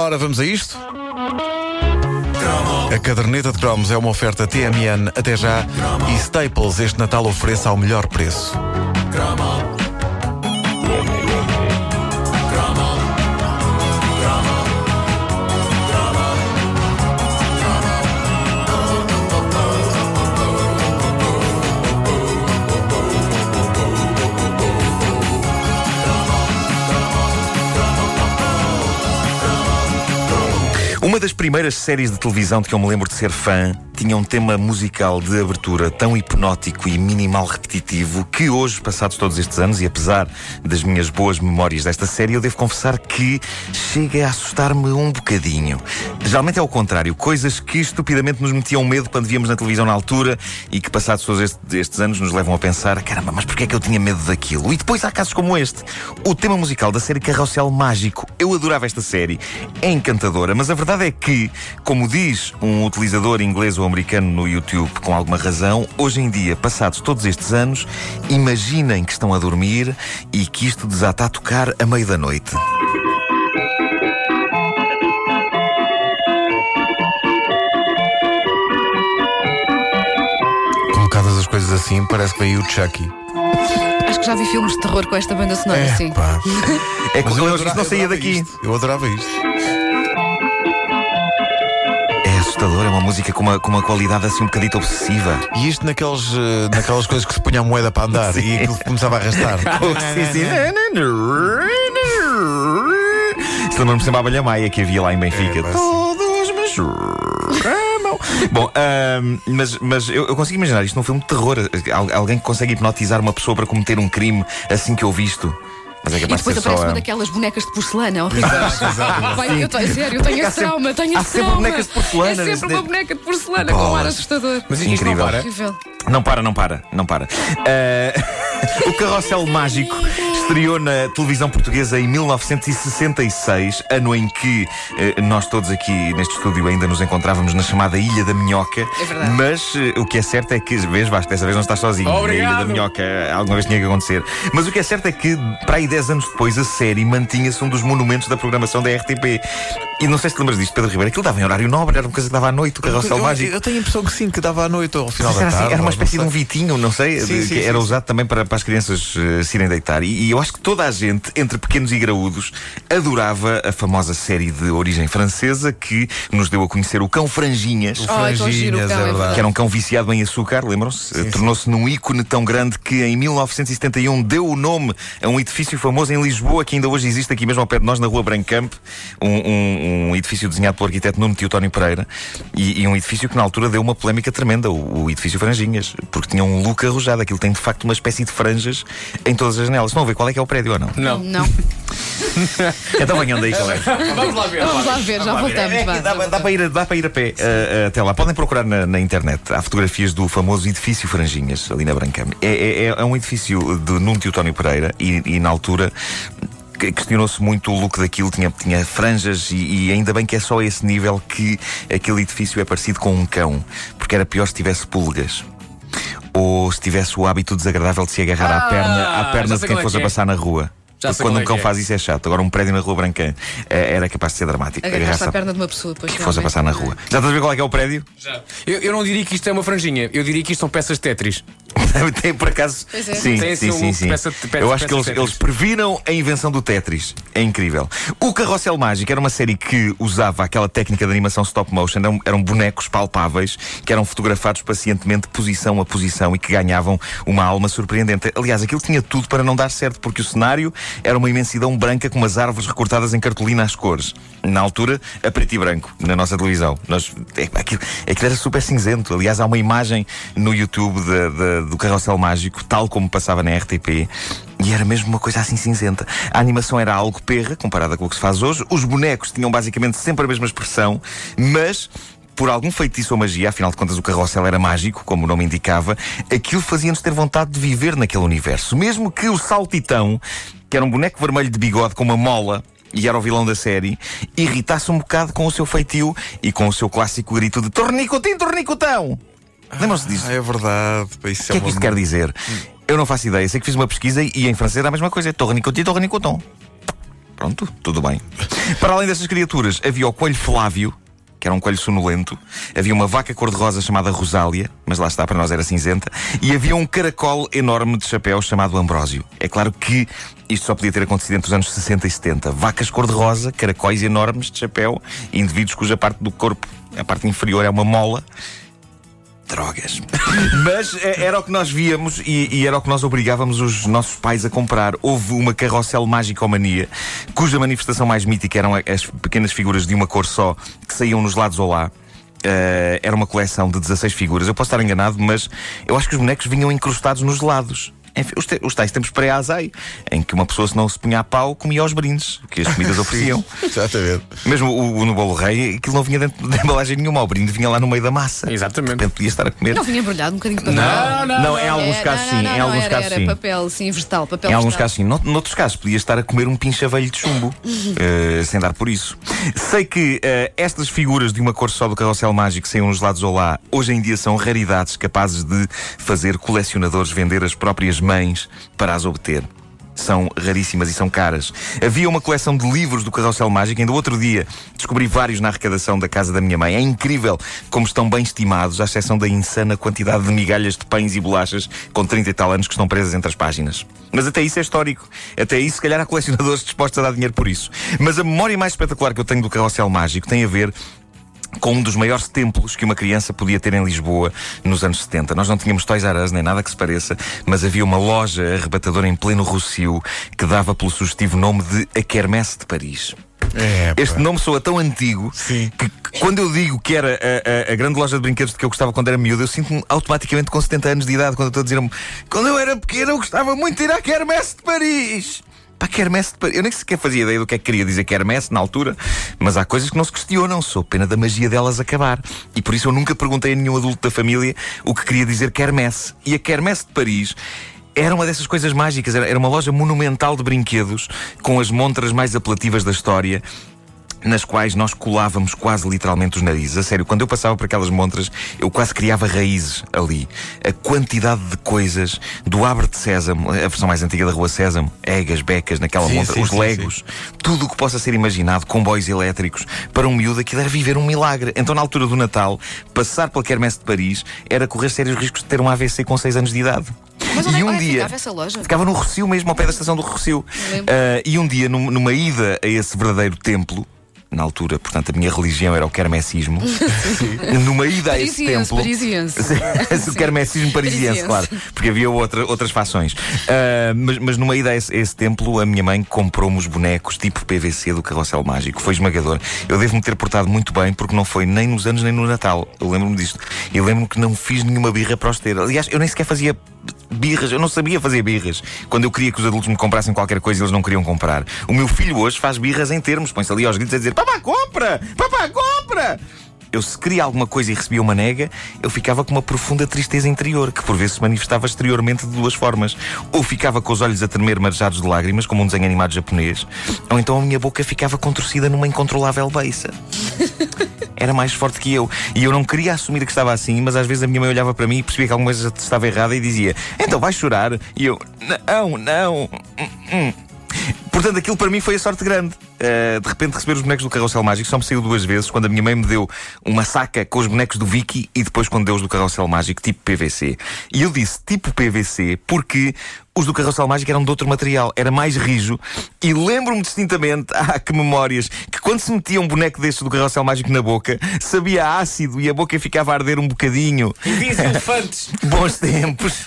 Ora, vamos a isto? A caderneta de cromos é uma oferta TMN até já e Staples este Natal ofereça ao melhor preço. Uma das primeiras séries de televisão de que eu me lembro de ser fã tinha um tema musical de abertura tão hipnótico e minimal repetitivo que hoje, passados todos estes anos, e apesar das minhas boas memórias desta série, eu devo confessar que chega a assustar-me um bocadinho. Geralmente é o contrário, coisas que estupidamente nos metiam medo quando víamos na televisão na altura e que, passados todos estes, estes anos, nos levam a pensar: caramba, mas porquê é que eu tinha medo daquilo? E depois há casos como este. O tema musical da série Carrossel Mágico. Eu adorava esta série, é encantadora, mas a verdade é que, como diz um utilizador inglês ou americano no YouTube com alguma razão, hoje em dia, passados todos estes anos, imaginem que estão a dormir e que isto desata a tocar a meio da noite. Colocadas as coisas assim, parece que veio o Chucky. Acho que já vi filmes de terror com esta banda sonora, sim. pá. É que eu eu isto não saía adorava daqui. isto. Eu adorava isto. Assustador, é uma música com uma, com uma qualidade assim um bocadito obsessiva. E isto naqueles, eh, naquelas coisas que se punha a moeda para andar e aquilo começava a arrastar. sim, sim. Isto lembra-me sempre a Abelha Maia que havia lá em Benfica. É, pá, sim. Todos me chamam. Bom, ahm, mas, mas eu, eu consigo imaginar isto num filme de terror. Al- Alguém que consegue hipnotizar uma pessoa para cometer um crime assim que eu visto. Mas é E depois aparece uma a- daquelas bonecas de porcelana horríveis. Vai, eu tô, sério, eu tenho esse trauma, tenho esse trauma. bonecas de porcelana É sempre nesse- uma boneca de porcelana com um ar assustador. Mas isto Incrível. não para. Não para, não para, não para. Ah, o Carrossel Mágico estreou na televisão portuguesa em 1966, ano em que eh, nós todos aqui neste estúdio ainda nos encontrávamos na chamada Ilha da Minhoca. É verdade. Mas eh, o que é certo é que, vês, Vasco, dessa vez não estás sozinho. Na Ilha Obrigado. da Minhoca alguma vez tinha que acontecer. Mas o que é certo é que, para aí 10 anos depois, a série mantinha-se um dos monumentos da programação da RTP. E não sei se te lembras disto, Pedro Ribeiro. Aquilo dava em horário nobre, era uma coisa que dava à noite, o Carrossel eu, Mágico. eu tenho a impressão que sim, que dava à noite ou ao final Era, da assim, tarde. era uma espécie de um sei. vitinho, não sei, Sim, de- sim, que sim, era sim. usado também para, para as crianças eh, se irem deitar. E, e eu acho que toda a gente, entre pequenos e graúdos, adorava a famosa série de origem francesa que nos deu a conhecer o cão Franjinhas. O Franjinhas, é é verdade. Que era um cão viciado em açúcar, lembram-se? Tornou-se num ícone tão grande que em 1971 deu o nome a um edifício famoso em Lisboa, que ainda hoje existe aqui mesmo ao pé de nós, na Rua Brancamp. Um, um- um edifício desenhado pelo arquiteto Nuno Teotónio Pereira. E, e um edifício que na altura deu uma polémica tremenda, o, o edifício Franjinhas, porque tinha um look arrojado. Aquilo tem de facto uma espécie de franjas em todas as janelas. Estão a ver qual é que é o prédio ou não? Não. Não. Então venham daí, colegas. Vamos lá ver. Vamos lá ver, já voltamos. É, vá, dá, dá para ir, dá para ir a pé uh, uh, até lá. Podem procurar na, na internet. Há fotografias do famoso edifício Franjinhas, ali na Brancame. É, é, é um edifício de Nuno Teotónio Pereira e, e na altura que- questionou-se muito o look daquilo, tinha, tinha franjas e, e ainda bem que é só a esse nível que aquele edifício é parecido com um cão, porque era pior se tivesse pulgas. Se tivesse o hábito desagradável de se agarrar à Ah, perna, à perna de quem é fosse que a é. passar na rua. Já Porque quando um é cão é. faz isso é chato. Agora, um prédio na Rua Branca eh, era capaz de ser dramático. Agarraste Agarrar-se à perna de uma pessoa depois. que fosse a realmente. passar na rua. Já estás a ver qual é que é o prédio? Já. Eu, eu não diria que isto é uma franjinha, eu diria que isto são peças de Tetris. Tem por acaso. É. Sim, Tem sim, assim um sim, sim. peça- peça- Eu acho que eles, eles previram a invenção do Tetris. É incrível. O Carrossel Mágico era uma série que usava aquela técnica de animação stop motion. Eram, eram bonecos palpáveis que eram fotografados pacientemente, posição a posição, e que ganhavam uma alma surpreendente. Aliás, aquilo tinha tudo para não dar certo, porque o cenário era uma imensidão branca com umas árvores recortadas em cartolina às cores. Na altura, a preto e branco, na nossa televisão. Nós, é, aquilo, aquilo era super cinzento. Aliás, há uma imagem no YouTube da- do Carrossel Mágico, tal como passava na RTP. E era mesmo uma coisa assim cinzenta. A animação era algo perra, comparada com o que se faz hoje. Os bonecos tinham basicamente sempre a mesma expressão, mas por algum feitiço ou magia, afinal de contas o carrossel era mágico, como o nome indicava, aquilo fazia-nos ter vontade de viver naquele universo. Mesmo que o Saltitão, que era um boneco vermelho de bigode com uma mola, e era o vilão da série, irritasse um bocado com o seu feitio e com o seu clássico grito de Tornicotim, Tornicotão! Lembram-se disso? Ah, é verdade. pá, Isso O que é que isto quer dizer? Eu não faço ideia. Sei que fiz uma pesquisa e em francês era a mesma coisa. Tornicotim, Tornicoton. Pronto, tudo bem. Para além dessas criaturas, havia o coelho Flávio, que era um coelho sonolento, havia uma vaca cor-de-rosa chamada Rosália, mas lá está, para nós era cinzenta, e havia um caracol enorme de chapéu chamado Ambrósio. É claro que isto só podia ter acontecido entre os anos 60 e 70. Vacas cor-de-rosa, caracóis enormes de chapéu, indivíduos cuja parte do corpo, a parte inferior, é uma mola drogas. Mas eh, era o que nós víamos e, e, era o que nós obrigávamos os nossos pais a comprar. Houve uma carrossel mágico-mania, cuja manifestação mais mítica eram as pequenas figuras de uma cor só que saíam nos lados ao lá. Uh, era uma coleção de 16 figuras. Eu posso estar enganado, mas eu acho que os bonecos vinham incrustados nos lados. Enfim, os, te, os tais tempos pré-azai, em que uma pessoa, se não se punha a pau, comia os brindes que as comidas ofereciam. Exatamente. Mesmo o, o, no bolo rei, aquilo não vinha dentro de embalagem nenhuma, o brinde vinha lá no meio da massa. Exatamente. De repente podia estar a comer. Não vinha embrulhado um bocadinho de papel. Não, não, não, em alguns É, casos não, sim. não, em alguns era, casos era sim. papel, sim, vegetal, papel Em alguns vegetal. casos sim. Nout- Noutros casos podia estar a comer um pinchavelho de chumbo, eh, sem dar por isso. Sei que eh, estas figuras de uma cor só do carrossel mágico saíam nos lados ao lá, hoje em dia são raridades capazes de fazer colecionadores vender as próprias mães para as obter. São raríssimas e são caras. Havia uma coleção de livros do Carrossel Mágico. Ainda outro dia descobri vários na arrecadação da casa da minha mãe. É incrível como estão bem estimados, à exceção da insana quantidade de migalhas de pães e bolachas com 30 e tal anos que estão presas entre as páginas. Mas até isso é histórico. Até isso, se calhar, há colecionadores dispostos a dar dinheiro por isso. Mas a memória mais espetacular que eu tenho do Carrossel Mágico tem a ver com um dos maiores templos que uma criança podia ter em Lisboa nos anos 70. Nós não tínhamos Toys R Us, nem nada que se pareça, mas havia uma loja arrebatadora em pleno Rossio que dava pelo sugestivo nome de A Quermesse de Paris. É. Este nome soa tão antigo Sim. que, quando eu digo que era a, a- a grande loja de brinquedos de que eu gostava quando era miúdo, eu sinto-me automaticamente com 70 anos de idade quando eu estou a dizer quando eu era pequeno eu gostava muito de ir à Quermesse de Paris. Pá, Quermesse de Paris. Eu nem sequer fazia ideia do que é que queria dizer Quermesse na altura, mas há coisas que não se questionam, sou pena da magia delas acabar. E por isso eu nunca perguntei a nenhum adulto da família o que queria dizer Quermesse. E a Quermesse de Paris era uma dessas coisas mágicas, era, uma loja monumental de brinquedos com as montras mais apelativas da história. Nas quais nós colávamos quase literalmente os narizes. A sério, quando eu passava por aquelas montras, eu quase criava raízes ali. A quantidade de coisas do Abre de Sésamo, a versão mais antiga da Rua Sésamo, egas, becas, naquela Sim, montra, sim, os sim, legos, tudo o que possa ser imaginado, comboios elétricos, para um miúdo aquilo era viver um milagre. Então, na altura do Natal, passar pela Quermesse de Paris era correr sérios riscos de ter um AVC com 6 anos de idade. Mas onde e um é que dia ficava essa loja? ficava no Rocio mesmo, ao pé da estação do Rocio. Ah, e um dia, num- numa ida a esse verdadeiro templo, na altura, portanto, a minha religião era o quermessismo. numa ida a esse templo. parisiense. o quermessismo parisiense, Parisiense. claro. Porque havia outra, outras fações. Ah, mas, mas numa ida a esse, a esse templo, a minha mãe comprou-me os bonecos tipo PVC do carrossel mágico. Foi esmagador. Eu devo-me ter portado muito bem porque não foi nem nos anos nem no Natal. Eu lembro-me disto. E lembro-me que não fiz nenhuma birra para os ter. Aliás, eu nem sequer fazia birras, eu não sabia fazer birras. Quando eu queria que os adultos me comprassem qualquer coisa, eles não queriam comprar. O meu filho hoje faz birras em termos, põe-se ali aos gritos a dizer: Papá, compra! Papá, compra! Eu, se queria alguma coisa e recebia uma nega, eu ficava com uma profunda tristeza interior, que por vezes se manifestava exteriormente de duas formas. Ou ficava com os olhos a tremer marejados de lágrimas, como um desenho animado japonês, ou então a minha boca ficava contorcida numa incontrolável beiça era mais forte que eu. E eu não queria assumir que estava assim, mas às vezes a minha mãe olhava para mim e percebia que alguma coisa estava errada e dizia: Então vais chorar? E eu: Não, não. hum, hum." Portanto, aquilo para mim foi a sorte grande. Uh, de repente, receber os bonecos do Carrossel Mágico só me saiu duas vezes. Quando a minha mãe me deu uma saca com os bonecos do Vicky e depois quando deu os do Carrossel Mágico, tipo PVC. E eu disse tipo PVC porque os do Carrossel Mágico eram de outro material, era mais rijo. E lembro-me distintamente, ah, que memórias, que quando se metia um boneco destes do Carrossel Mágico na boca, sabia ácido e a boca ficava a arder um bocadinho. Diz elefantes. Bons tempos.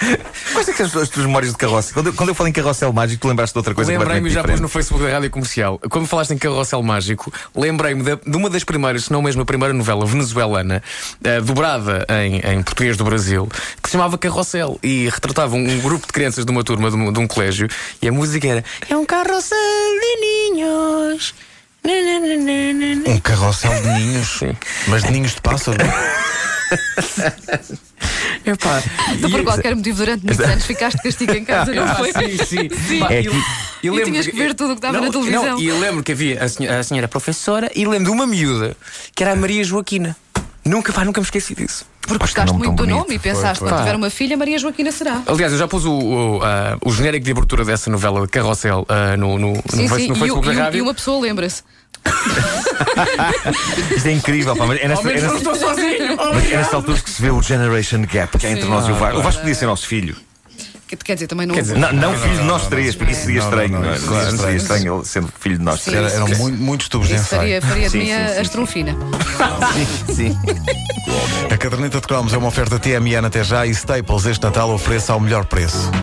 Que são as tuas memórias de carroça? Quando eu, quando eu falo em carrossel mágico, tu lembraste de outra coisa Lembrei-me já pus diferente. no Facebook da Rádio Comercial. Quando falaste em carrossel mágico, lembrei-me de, de uma das primeiras, se não mesmo a primeira novela venezuelana, eh, dobrada em, em português do Brasil, que se chamava Carrossel e retratava um, um grupo de crianças de uma turma de um, de um colégio e a música era É um carrossel de ninhos. Um carrossel de ninhos. Sim. Mas de ninhos de pássaro. Epá, Então, por e- qualquer motivo, durante muitos anos ficaste castigo em casa, não Ah, foi? sim, sim. Pá, É e- que- e E lembro tinhas que ver tudo o que Não, na televisão. não, e eu lembro que havia a senhora, a senhora professora e lembro de uma miúda que era a Maria Joaquina. Nunca, pá, nunca me esqueci disso. Porque gostaste muito do bonito. nome e pensaste, quando tiver uma filha, Maria Joaquina será. Aliás, eu já pus o, o, ah, o genérico de abertura dessa novela de Carrossel ah, no, no, no, Sim, face- sim. no E, Facebook da e o- rádio. e uma pessoa lembra-se. Isto é incrível, pá, mas é nesta, é nesta- estou sozinho! mas é nesta altura que se vê o generation gap que há entre Sim. nós e o Vasco. O Vasco podia ser nosso filho. Quer- Quer dizer, também não. Quer dizer, Não, não filho de nós três, porque isso seria Não, não, estranho. não, não é? isso seria estranho. ele sendo filho de nós três. Era- eram muitos tubos de ensaio. faria, de mim a, sim, a sim. Sim. A caderneta de cromos é uma oferta TMN até já e Staples este Natal ofereça ao melhor preço.